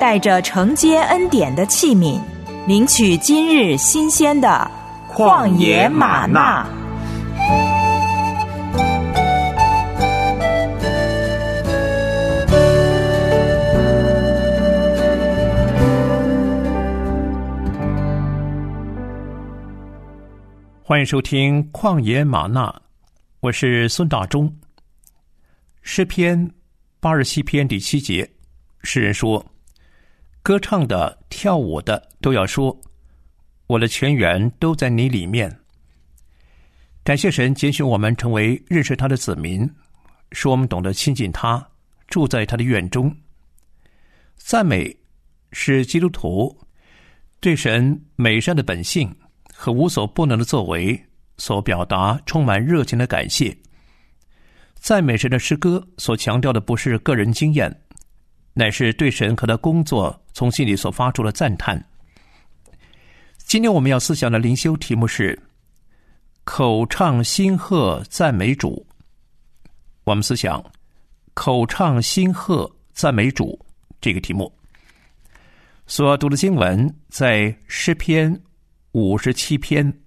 带着承接恩典的器皿，领取今日新鲜的旷野吗哪。欢迎收听《旷野吗哪》，我是孙大中。诗篇八十七篇第七节。诗人说：“歌唱的、跳舞的都要说，我的全员都在你里面。”感谢神拣选我们成为认识他的子民，使我们懂得亲近他，住在他的院中。赞美是基督徒对神美善的本性和无所不能的作为所表达充满热情的感谢。赞美神的诗歌所强调的不是个人经验。乃是对神和他工作从心里所发出的赞叹。今天我们要思想的灵修题目是“口唱心和赞美主”。我们思想“口唱心和赞美主”这个题目。所读的经文在诗篇五十七篇，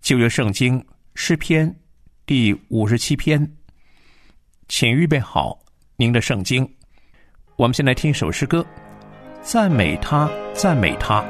旧约圣经诗篇第五十七篇，请预备好您的圣经。我们先来听一首诗歌，赞美他，赞美他。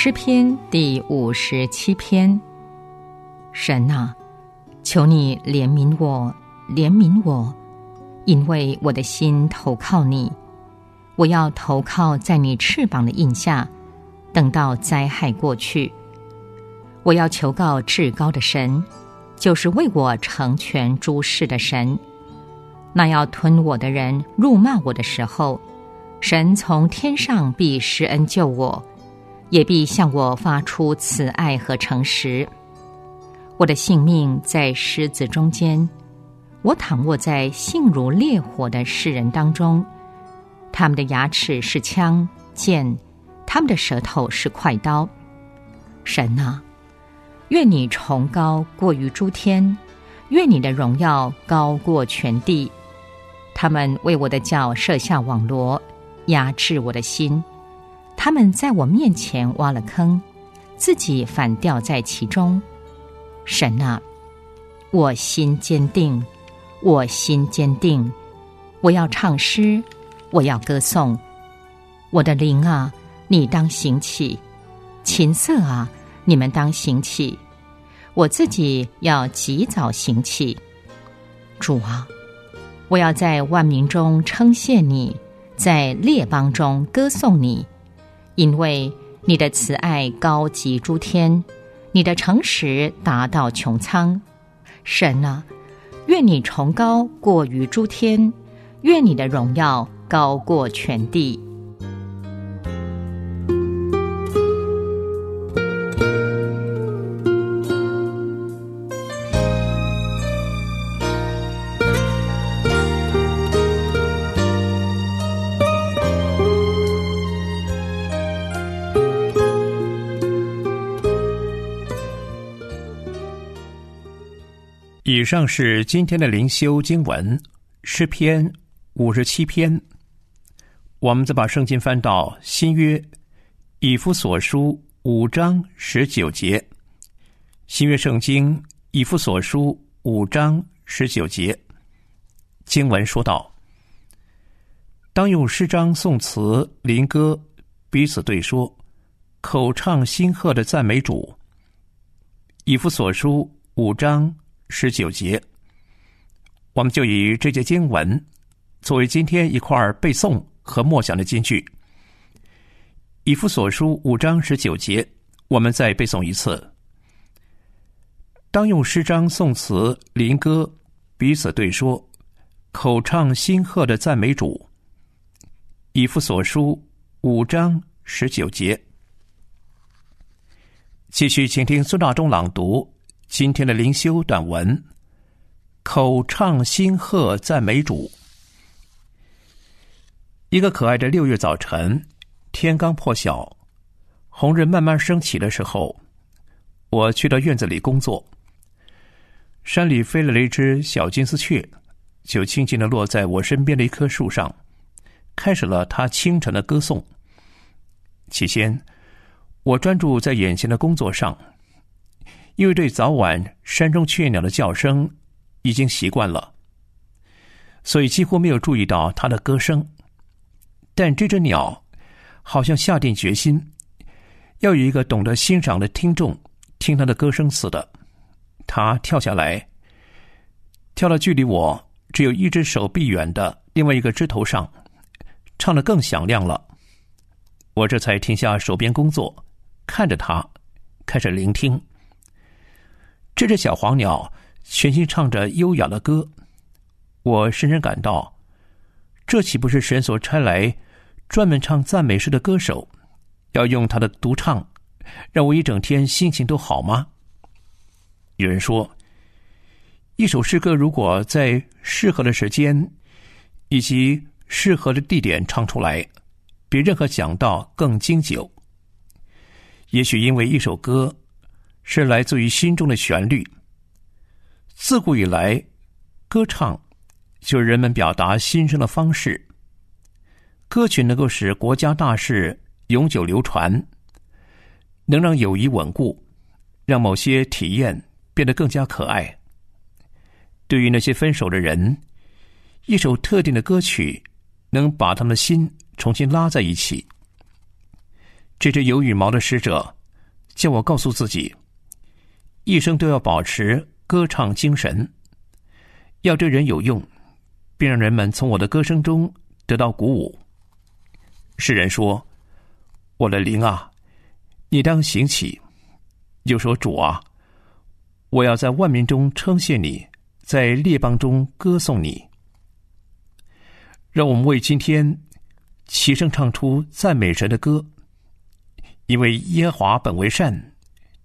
诗篇第五十七篇，神啊，求你怜悯我，怜悯我，因为我的心投靠你。我要投靠在你翅膀的荫下，等到灾害过去。我要求告至高的神，就是为我成全诸事的神。那要吞我的人辱骂我的时候，神从天上必施恩救我，也必向我发出慈爱和诚实。我的性命在狮子中间，我躺卧在性如烈火的世人当中。他们的牙齿是枪剑，他们的舌头是快刀。神啊，愿你崇高过于诸天，愿你的荣耀高过全地。他们为我的脚设下网罗，压制我的心。他们在我面前挖了坑，自己反掉在其中。神啊，我心坚定，我心坚定。我要唱诗，我要歌颂。我的灵啊，你当行起；琴瑟啊，你们当行起。我自己要及早行起。主啊。我要在万民中称谢你，在列邦中歌颂你，因为你的慈爱高及诸天，你的诚实达到穹苍。神啊，愿你崇高过于诸天，愿你的荣耀高过全地。以上是今天的灵修经文，诗篇五十七篇。我们再把圣经翻到新约以弗所书五章十九节。新约圣经以弗所书五章十九节经文说道：“当用诗章、颂词、灵歌彼此对说，口唱心和的赞美主。”以弗所书五章。十九节，我们就以这节经文作为今天一块背诵和默想的金句。以弗所书五章十九节，我们再背诵一次。当用诗章、颂词、灵歌彼此对说，口唱心和的赞美主。以弗所书五章十九节，继续，请听孙大中朗读。今天的灵修短文，口唱心和赞美主。一个可爱的六月早晨，天刚破晓，红日慢慢升起的时候，我去到院子里工作。山里飞来了一只小金丝雀，就轻轻的落在我身边的一棵树上，开始了它清晨的歌颂。起先，我专注在眼前的工作上。因为对早晚山中雀鸟的叫声已经习惯了，所以几乎没有注意到它的歌声。但这只鸟好像下定决心，要有一个懂得欣赏的听众听它的歌声似的。它跳下来，跳到距离我只有一只手臂远的另外一个枝头上，唱得更响亮了。我这才停下手边工作，看着它，开始聆听。这只小黄鸟全心唱着优雅的歌，我深深感到，这岂不是神所差来专门唱赞美诗的歌手，要用他的独唱，让我一整天心情都好吗？有人说，一首诗歌如果在适合的时间以及适合的地点唱出来，比任何讲道更经久。也许因为一首歌。是来自于心中的旋律。自古以来，歌唱就是人们表达心声的方式。歌曲能够使国家大事永久流传，能让友谊稳固，让某些体验变得更加可爱。对于那些分手的人，一首特定的歌曲能把他们的心重新拉在一起。这只有羽毛的使者叫我告诉自己。一生都要保持歌唱精神，要对人有用，并让人们从我的歌声中得到鼓舞。诗人说：“我的灵啊，你当行起，又说：“主啊，我要在万民中称谢你，在列邦中歌颂你。”让我们为今天齐声唱出赞美神的歌，因为耶和华本为善，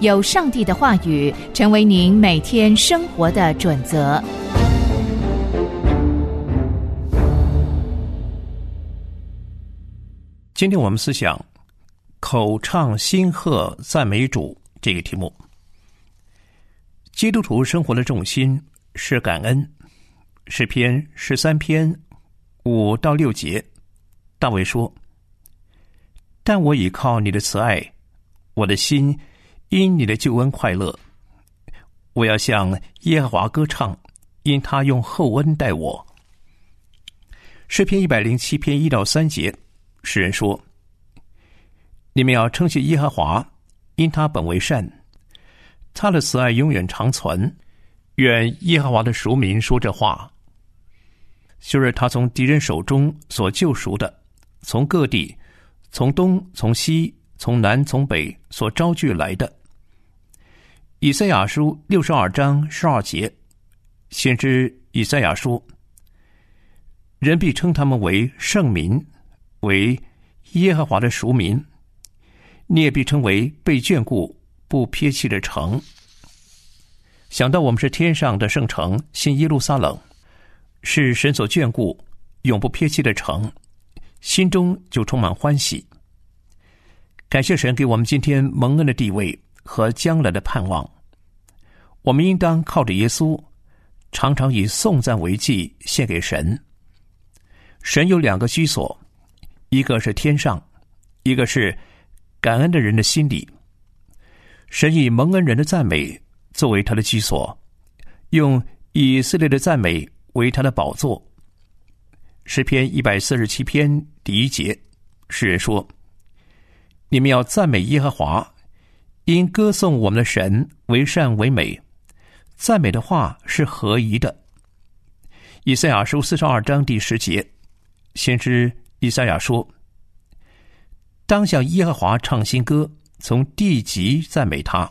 有上帝的话语成为您每天生活的准则。今天我们思想。口唱心和赞美主这个题目，基督徒生活的重心是感恩。诗篇十三篇五到六节，大卫说：“但我倚靠你的慈爱，我的心因你的救恩快乐。我要向耶和华歌唱，因他用厚恩待我。”诗篇一百零七篇一到三节，诗人说。你们要称谢耶和华，因他本为善，他的慈爱永远长存。愿耶和华的赎民说这话，就是他从敌人手中所救赎的，从各地，从东，从西，从南，从北所招聚来的。以赛亚书六十二章十二节，先知以赛亚说：人必称他们为圣民，为耶和华的赎民。你也必称为被眷顾、不撇弃的城。想到我们是天上的圣城，新耶路撒冷，是神所眷顾、永不撇弃的城，心中就充满欢喜。感谢神给我们今天蒙恩的地位和将来的盼望。我们应当靠着耶稣，常常以颂赞为祭献给神。神有两个居所，一个是天上，一个是。感恩的人的心里，神以蒙恩人的赞美作为他的居所，用以色列的赞美为他的宝座。诗篇一百四十七篇第一节，诗人说：“你们要赞美耶和华，因歌颂我们的神为善为美，赞美的话是合宜的。”以赛亚书四十二章第十节，先知以赛亚说。当向耶和华唱新歌，从地极赞美他。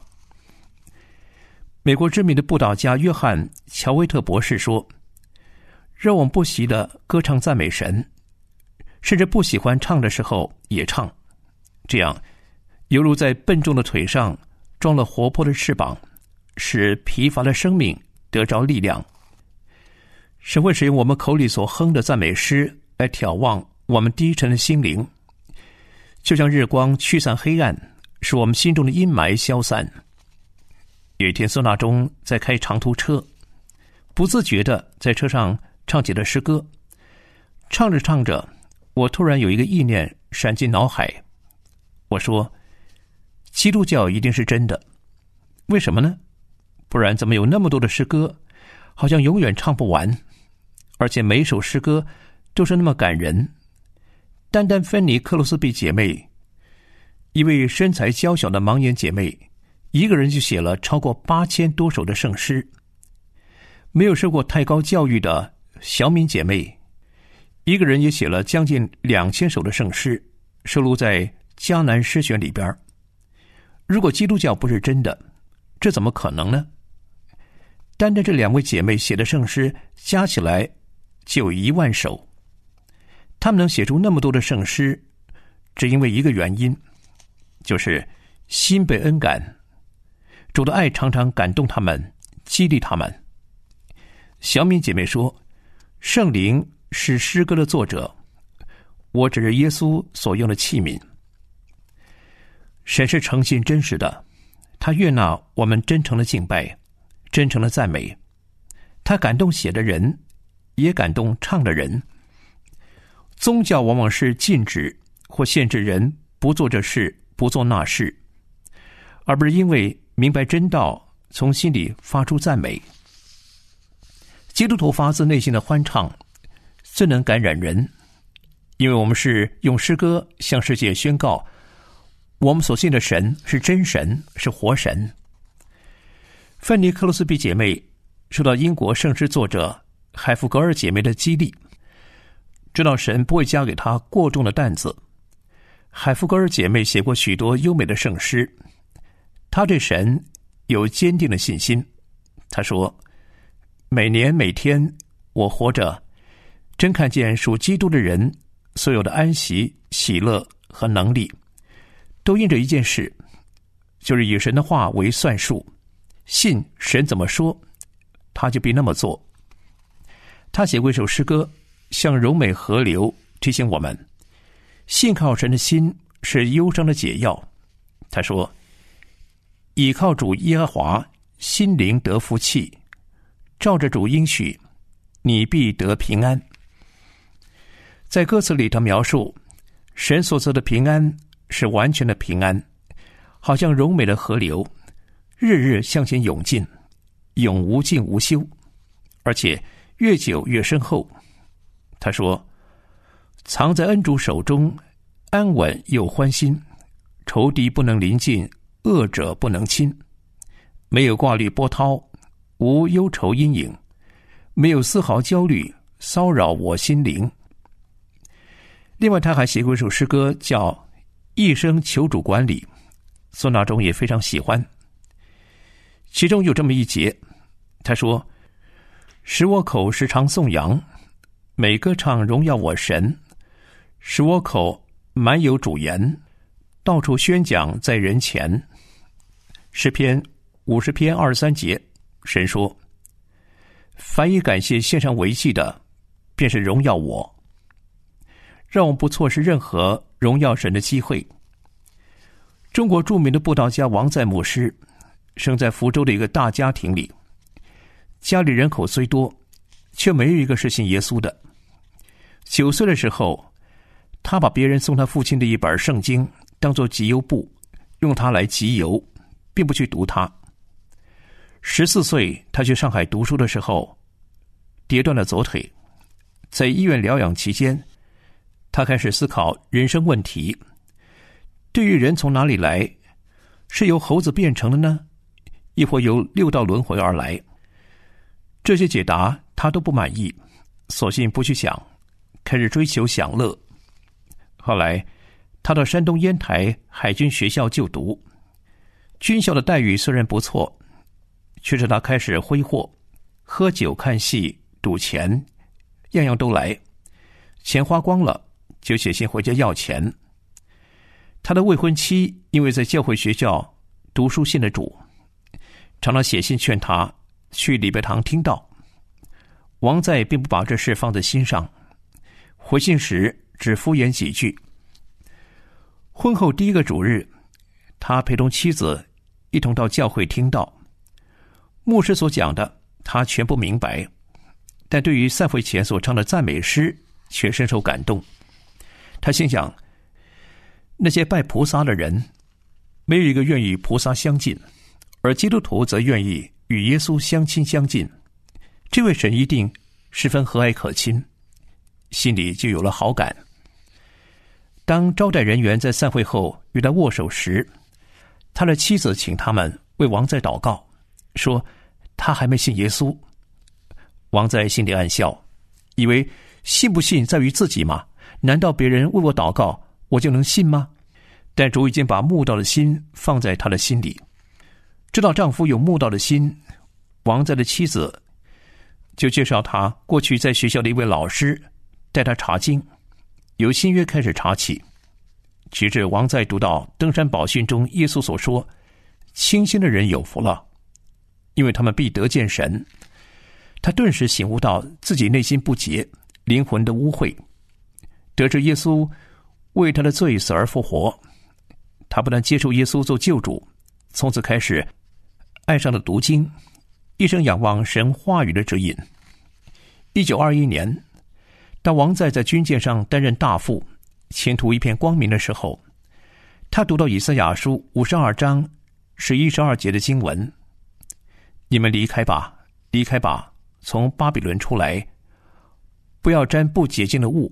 美国知名的布道家约翰·乔维特博士说：“让我们不惜的歌唱赞美神，甚至不喜欢唱的时候也唱，这样犹如在笨重的腿上装了活泼的翅膀，使疲乏的生命得着力量。神会使用我们口里所哼的赞美诗来眺望我们低沉的心灵。”就像日光驱散黑暗，使我们心中的阴霾消散。有一天，孙大中在开长途车，不自觉的在车上唱起了诗歌。唱着唱着，我突然有一个意念闪进脑海。我说：“基督教一定是真的，为什么呢？不然怎么有那么多的诗歌，好像永远唱不完，而且每一首诗歌都是那么感人。”单单芬尼克罗斯比姐妹，一位身材娇小的盲眼姐妹，一个人就写了超过八千多首的圣诗。没有受过太高教育的小敏姐妹，一个人也写了将近两千首的圣诗，收录在迦南诗选里边。如果基督教不是真的，这怎么可能呢？单单这两位姐妹写的圣诗加起来就有一万首。他们能写出那么多的圣诗，只因为一个原因，就是心被恩感，主的爱常常感动他们，激励他们。小敏姐妹说：“圣灵是诗歌的作者，我只是耶稣所用的器皿。神是诚信真实的，他悦纳我们真诚的敬拜，真诚的赞美，他感动写的人，也感动唱的人。”宗教往往是禁止或限制人不做这事、不做那事，而不是因为明白真道从心里发出赞美。基督徒发自内心的欢唱，最能感染人，因为我们是用诗歌向世界宣告，我们所信的神是真神，是活神。芬尼克罗斯比姐妹受到英国圣诗作者海弗格尔姐妹的激励，知道神不会加给她过重的担子。海弗格尔姐妹写过许多优美的圣诗，她对神有坚定的信心。她说：“每年每天，我活着，真看见属基督的人所有的安息、喜乐和能力，都因着一件事，就是以神的话为算数，信神怎么说，他就必那么做。”他写过一首诗歌，像柔美河流，提醒我们。信靠神的心是忧伤的解药。他说：“倚靠主耶和华，心灵得福气；照着主应许，你必得平安。”在歌词里，他描述神所赐的平安是完全的平安，好像柔美的河流，日日向前涌进，永无尽无休，而且越久越深厚。他说。藏在恩主手中，安稳又欢心，仇敌不能临近，恶者不能侵，没有挂虑波涛，无忧愁阴影，没有丝毫焦虑骚扰我心灵。另外，他还写过一首诗歌，叫《一生求主管理》，孙大中也非常喜欢。其中有这么一节，他说：“使我口时常颂扬，美歌唱荣耀我神。”使我口满有主言，到处宣讲在人前。诗篇五十篇二十三节，神说：“凡以感谢献上为祭的，便是荣耀我。”让我们不错失任何荣耀神的机会。中国著名的布道家王在牧师，生在福州的一个大家庭里，家里人口虽多，却没有一个是信耶稣的。九岁的时候。他把别人送他父亲的一本圣经当做集邮簿，用它来集邮，并不去读它。十四岁，他去上海读书的时候，跌断了左腿，在医院疗养期间，他开始思考人生问题：对于人从哪里来，是由猴子变成的呢，亦或由六道轮回而来？这些解答他都不满意，索性不去想，开始追求享乐。后来，他到山东烟台海军学校就读，军校的待遇虽然不错，却是他开始挥霍，喝酒、看戏、赌钱，样样都来。钱花光了，就写信回家要钱。他的未婚妻因为在教会学校读书信的主，常常写信劝他去礼拜堂听到。王在并不把这事放在心上，回信时，只敷衍几句。婚后第一个主日，他陪同妻子一同到教会听到。牧师所讲的，他全不明白，但对于散会前所唱的赞美诗，却深受感动。他心想：那些拜菩萨的人，没有一个愿意与菩萨相近，而基督徒则愿意与耶稣相亲相近。这位神一定十分和蔼可亲，心里就有了好感。当招待人员在散会后与他握手时，他的妻子请他们为王在祷告，说他还没信耶稣。王在心里暗笑，以为信不信在于自己吗？难道别人为我祷告，我就能信吗？但主已经把慕道的心放在他的心里，知道丈夫有慕道的心，王在的妻子就介绍他过去在学校的一位老师带他查经。由新约开始查起，直至王在读到登山宝训中耶稣所说：“清心的人有福了，因为他们必得见神。”他顿时醒悟到自己内心不洁，灵魂的污秽。得知耶稣为他的罪死而复活，他不但接受耶稣做救主，从此开始爱上了读经，一生仰望神话语的指引。一九二一年。当王在在军舰上担任大副，前途一片光明的时候，他读到以赛亚书五十二章十一十二节的经文：“你们离开吧，离开吧，从巴比伦出来，不要沾不洁净的物，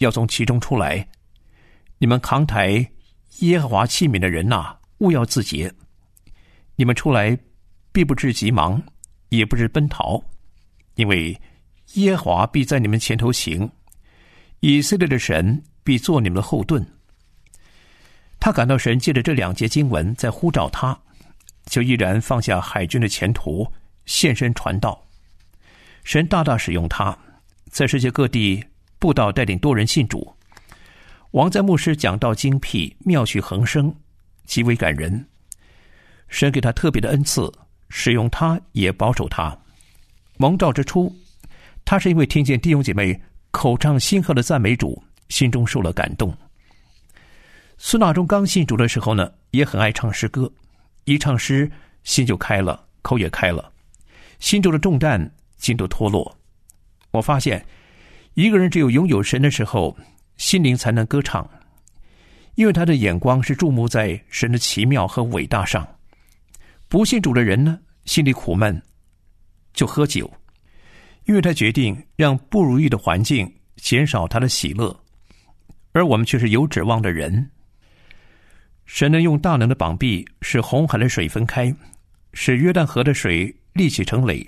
要从其中出来。你们扛抬耶和华器皿的人呐，勿要自洁。你们出来，必不至急忙，也不至奔逃，因为耶和华必在你们前头行，以色列的神必做你们的后盾。他感到神借着这两节经文在呼召他，就毅然放下海军的前途，现身传道。神大大使用他，在世界各地布道，带领多人信主。王在牧师讲道精辟，妙趣横生，极为感人。神给他特别的恩赐，使用他，也保守他。蒙召之初，他是因为听见弟兄姐妹口唱心和的赞美主，心中受了感动。孙大中刚信主的时候呢，也很爱唱诗歌，一唱诗心就开了，口也开了，心中的重担尽都脱落。我发现，一个人只有拥有神的时候，心灵才能歌唱，因为他的眼光是注目在神的奇妙和伟大上。不信主的人呢，心里苦闷，就喝酒，因为他决定让不如意的环境减少他的喜乐，而我们却是有指望的人。神能用大能的膀臂使红海的水分开，使约旦河的水立起成垒。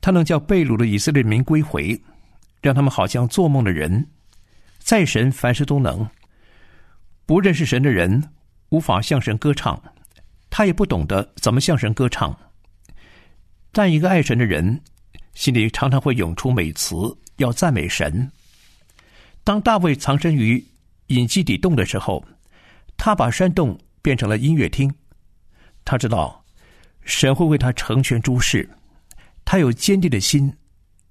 他能叫被掳的以色列民归回，让他们好像做梦的人。在神凡事都能。不认识神的人无法向神歌唱，他也不懂得怎么向神歌唱。但一个爱神的人，心里常常会涌出美词，要赞美神。当大卫藏身于隐基底洞的时候，他把山洞变成了音乐厅，他知道神会为他成全诸事，他有坚定的心，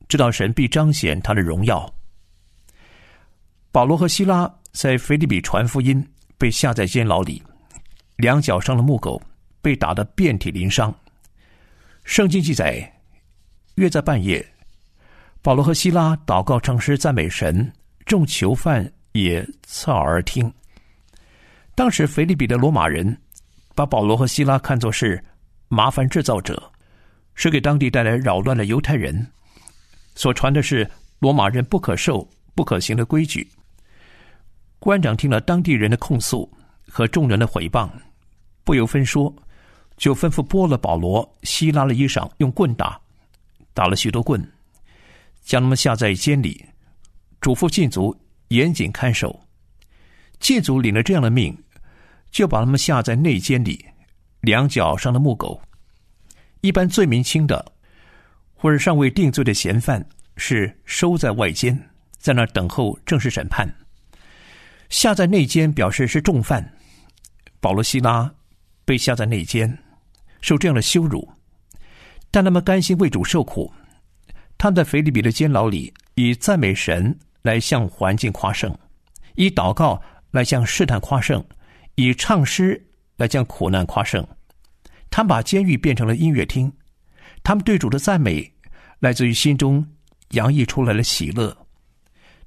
知道神必彰显他的荣耀。保罗和希拉在腓立比传福音，被下在监牢里，两脚上的木狗被打得遍体鳞伤。圣经记载，约在半夜，保罗和希拉祷告唱诗赞美神，众囚犯也侧耳听。当时，腓立比的罗马人把保罗和希拉看作是麻烦制造者，是给当地带来扰乱的犹太人。所传的是罗马人不可受、不可行的规矩。官长听了当地人的控诉和众人的毁谤，不由分说，就吩咐剥了保罗、希拉的衣裳，用棍打，打了许多棍，将他们下在监里，嘱咐禁足严谨看守。禁足领了这样的命。就把他们下在内监里，两脚上的木狗。一般罪名轻的，或者尚未定罪的嫌犯，是收在外监，在那等候正式审判。下在内监表示是重犯。保罗、希拉被下在内监，受这样的羞辱，但他们甘心为主受苦。他们在腓立比的监牢里，以赞美神来向环境夸胜，以祷告来向试探夸胜。以唱诗来将苦难夸胜，他们把监狱变成了音乐厅，他们对主的赞美来自于心中洋溢出来的喜乐。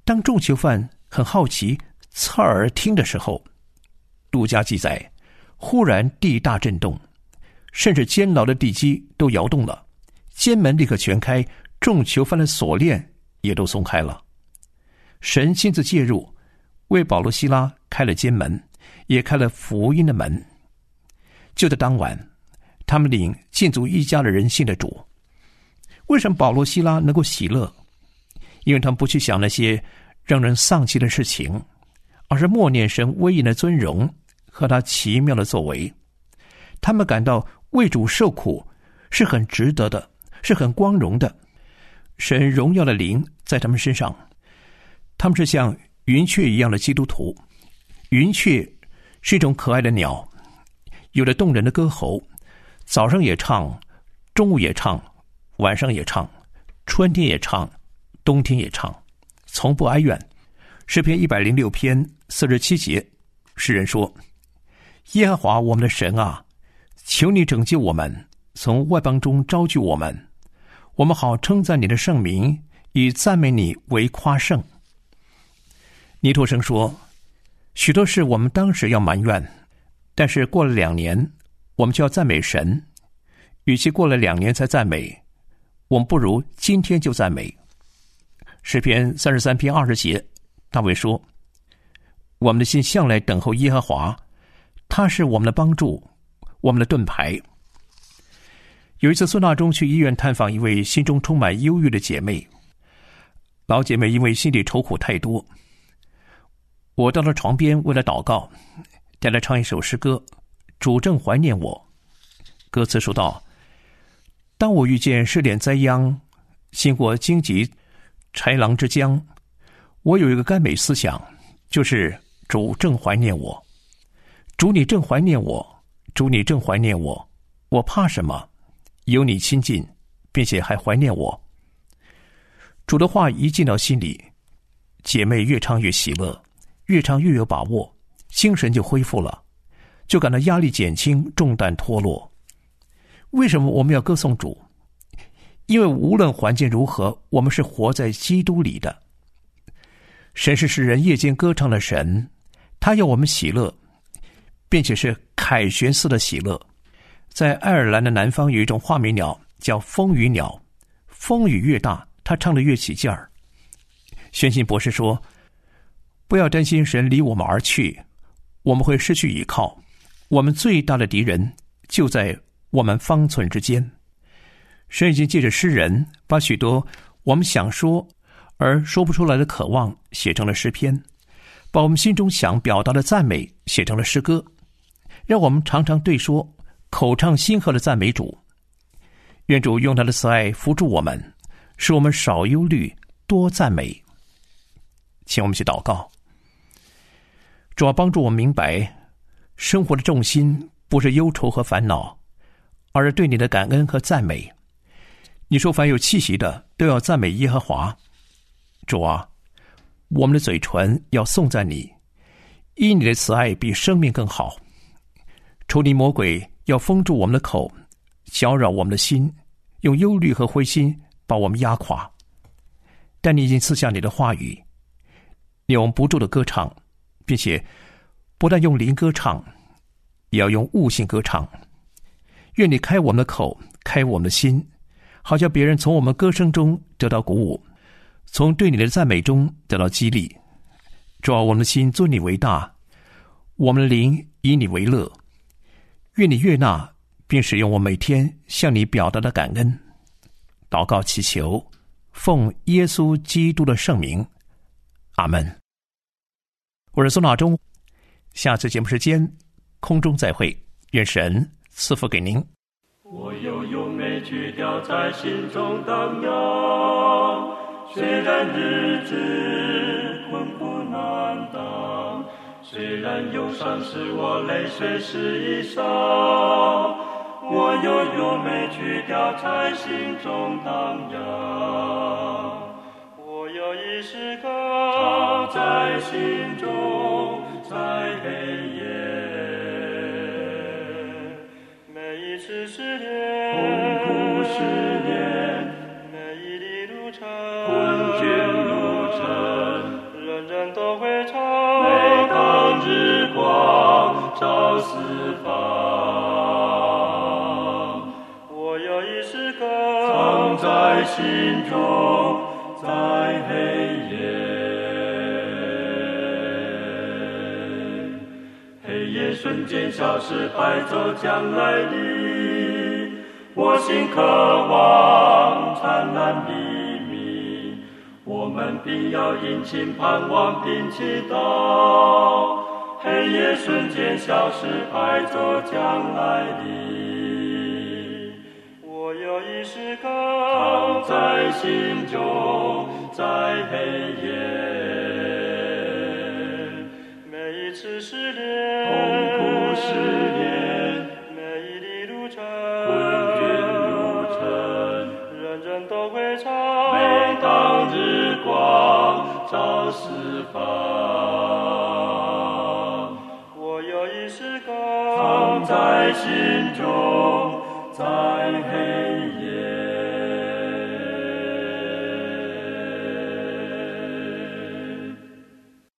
当众囚犯很好奇侧耳听的时候，路加记载，忽然地大震动，甚至监牢的地基都摇动了，监门立刻全开，众囚犯的锁链也都松开了。神亲自介入，为保罗、希拉开了监门。也开了福音的门。就在当晚，他们领禁足一家的人信的主。为什么保罗、希拉能够喜乐？因为他们不去想那些让人丧气的事情，而是默念神威严的尊荣和他奇妙的作为。他们感到为主受苦是很值得的，是很光荣的。神荣耀的灵在他们身上。他们是像云雀一样的基督徒。云雀。是一种可爱的鸟，有着动人的歌喉，早上也唱，中午也唱，晚上也唱，春天也唱，冬天也唱，从不哀怨。诗篇一百零六篇四十七节，诗人说：“耶和华我们的神啊，求你拯救我们，从外邦中招聚我们，我们好称赞你的圣名，以赞美你为夸胜。”尼托生说。许多事我们当时要埋怨，但是过了两年，我们就要赞美神。与其过了两年才赞美，我们不如今天就赞美。诗篇三十三篇二十节，大卫说：“我们的心向来等候耶和华，他是我们的帮助，我们的盾牌。”有一次，孙大中去医院探访一位心中充满忧郁的姐妹。老姐妹因为心里愁苦太多，我到了床边为了祷告，带她唱一首诗歌：“主正怀念我。”歌词说道。当我遇见试炼灾殃，行过荆棘豺狼之江，我有一个甘美思想，就是主正怀念我。主你正怀念我，主你正怀念我，我怕什么？有你亲近，并且还怀念我。主的话一进到心里，姐妹越唱越喜乐，越唱越有把握，精神就恢复了，就感到压力减轻，重担脱落。为什么我们要歌颂主？因为无论环境如何，我们是活在基督里的。神是使人夜间歌唱的神，他要我们喜乐，并且是凯旋似的喜乐。在爱尔兰的南方有一种画眉鸟，叫风雨鸟。风雨越大，它唱得越起劲儿。宣信博士说：“不要担心神离我们而去，我们会失去依靠。我们最大的敌人就在。”我们方寸之间，神已经借着诗人，把许多我们想说而说不出来的渴望写成了诗篇，把我们心中想表达的赞美写成了诗歌，让我们常常对说，口唱心和的赞美主。愿主用他的慈爱扶助我们，使我们少忧虑，多赞美。请我们去祷告，主要帮助我们明白，生活的重心不是忧愁和烦恼。而是对你的感恩和赞美。你说：“凡有气息的，都要赞美耶和华。”主啊，我们的嘴唇要颂赞你，因你的慈爱比生命更好。仇敌魔鬼要封住我们的口，搅扰我们的心，用忧虑和灰心把我们压垮。但你已经赐下你的话语，你用不住的歌唱，并且不但用灵歌唱，也要用悟性歌唱。愿你开我们的口，开我们的心，好叫别人从我们歌声中得到鼓舞，从对你的赞美中得到激励。主啊，我们的心尊你为大，我们的灵以你为乐。愿你悦纳，并使用我每天向你表达的感恩。祷告祈求，奉耶稣基督的圣名，阿门。我是宋大中，下次节目时间空中再会，愿神。赐福给您。我有优美曲调在心中荡漾，虽然日子困苦难当，虽然忧伤使我泪水湿衣裳，我有优美曲调在心中荡漾，我有一诗歌在心中，在黑夜。每一次失恋，痛苦试炼，每一哩路程，困倦路程，人人都会唱。每当日光照四方，我有一首歌藏在心中，在黑夜，黑夜瞬间消失，白昼将来临。我心渴望灿烂黎明，我们并要殷勤盼望并祈祷，黑夜瞬间消失，白昼将来临。我有一诗歌藏在心中，在黑夜，每一次试炼，痛苦试炼，每一哩路程。照四方，我有一诗歌藏在心中，在黑夜。